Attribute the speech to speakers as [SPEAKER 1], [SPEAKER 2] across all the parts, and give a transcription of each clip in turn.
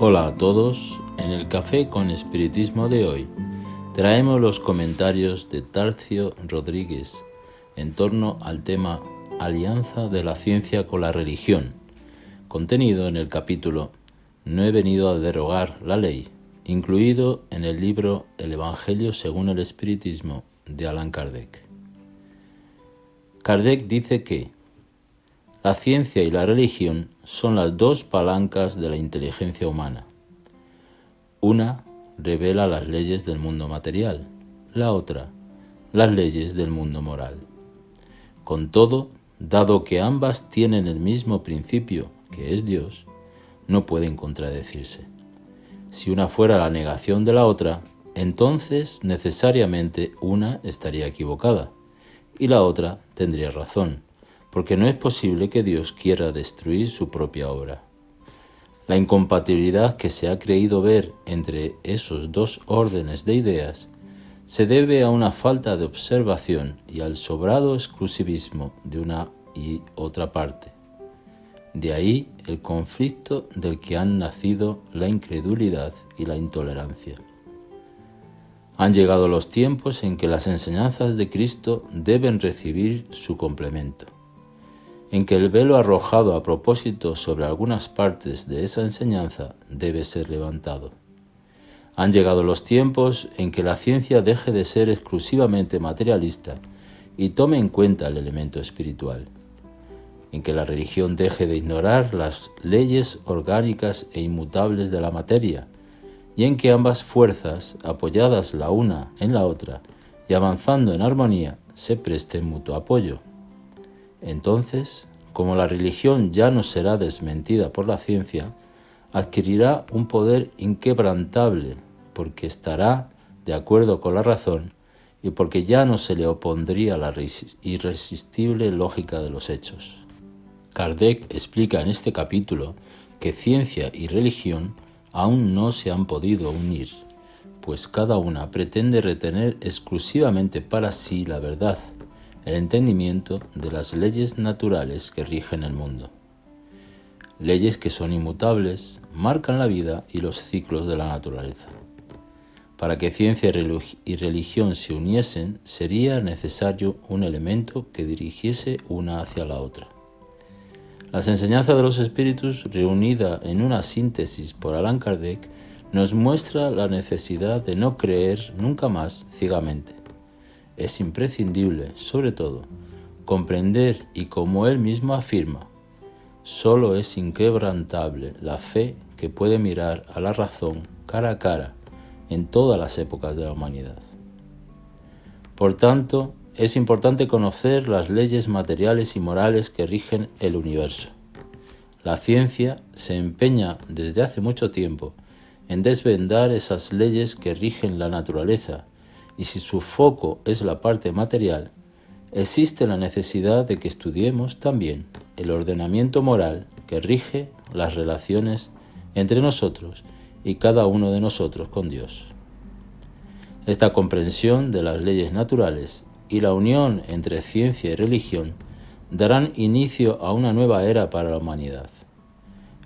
[SPEAKER 1] Hola a todos, en el Café con Espiritismo de hoy traemos los comentarios de Tarcio Rodríguez en torno al tema Alianza de la ciencia con la religión, contenido en el capítulo No he venido a derogar la ley, incluido en el libro El Evangelio según el Espiritismo de Allan Kardec. Kardec dice que la ciencia y la religión son las dos palancas de la inteligencia humana. Una revela las leyes del mundo material, la otra las leyes del mundo moral. Con todo, dado que ambas tienen el mismo principio, que es Dios, no pueden contradecirse. Si una fuera la negación de la otra, entonces necesariamente una estaría equivocada y la otra tendría razón porque no es posible que Dios quiera destruir su propia obra. La incompatibilidad que se ha creído ver entre esos dos órdenes de ideas se debe a una falta de observación y al sobrado exclusivismo de una y otra parte. De ahí el conflicto del que han nacido la incredulidad y la intolerancia. Han llegado los tiempos en que las enseñanzas de Cristo deben recibir su complemento en que el velo arrojado a propósito sobre algunas partes de esa enseñanza debe ser levantado. Han llegado los tiempos en que la ciencia deje de ser exclusivamente materialista y tome en cuenta el elemento espiritual, en que la religión deje de ignorar las leyes orgánicas e inmutables de la materia, y en que ambas fuerzas, apoyadas la una en la otra y avanzando en armonía, se presten mutuo apoyo. Entonces, como la religión ya no será desmentida por la ciencia, adquirirá un poder inquebrantable porque estará de acuerdo con la razón y porque ya no se le opondría la irresistible lógica de los hechos. Kardec explica en este capítulo que ciencia y religión aún no se han podido unir, pues cada una pretende retener exclusivamente para sí la verdad el entendimiento de las leyes naturales que rigen el mundo. Leyes que son inmutables, marcan la vida y los ciclos de la naturaleza. Para que ciencia y religión se uniesen, sería necesario un elemento que dirigiese una hacia la otra. Las enseñanzas de los espíritus, reunida en una síntesis por Allan Kardec, nos muestra la necesidad de no creer nunca más ciegamente es imprescindible, sobre todo, comprender y como él mismo afirma, solo es inquebrantable la fe que puede mirar a la razón cara a cara en todas las épocas de la humanidad. Por tanto, es importante conocer las leyes materiales y morales que rigen el universo. La ciencia se empeña desde hace mucho tiempo en desvendar esas leyes que rigen la naturaleza y si su foco es la parte material, existe la necesidad de que estudiemos también el ordenamiento moral que rige las relaciones entre nosotros y cada uno de nosotros con Dios. Esta comprensión de las leyes naturales y la unión entre ciencia y religión darán inicio a una nueva era para la humanidad.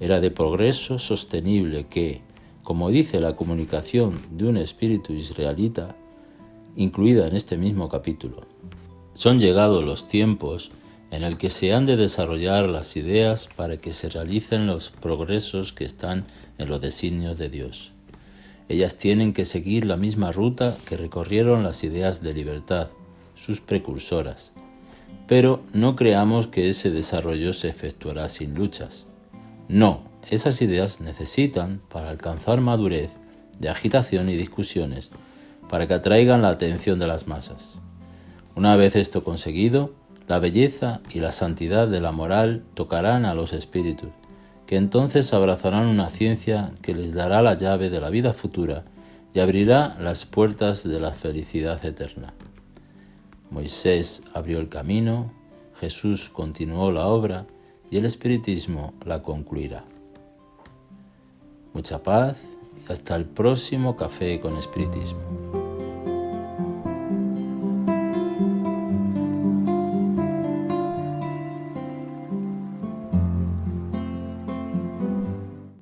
[SPEAKER 1] Era de progreso sostenible que, como dice la comunicación de un espíritu israelita, incluida en este mismo capítulo. Son llegados los tiempos en el que se han de desarrollar las ideas para que se realicen los progresos que están en los designios de Dios. Ellas tienen que seguir la misma ruta que recorrieron las ideas de libertad, sus precursoras. Pero no creamos que ese desarrollo se efectuará sin luchas. No, esas ideas necesitan, para alcanzar madurez, de agitación y discusiones, para que atraigan la atención de las masas. Una vez esto conseguido, la belleza y la santidad de la moral tocarán a los espíritus, que entonces abrazarán una ciencia que les dará la llave de la vida futura y abrirá las puertas de la felicidad eterna. Moisés abrió el camino, Jesús continuó la obra y el espiritismo la concluirá. Mucha paz y hasta el próximo café con espiritismo.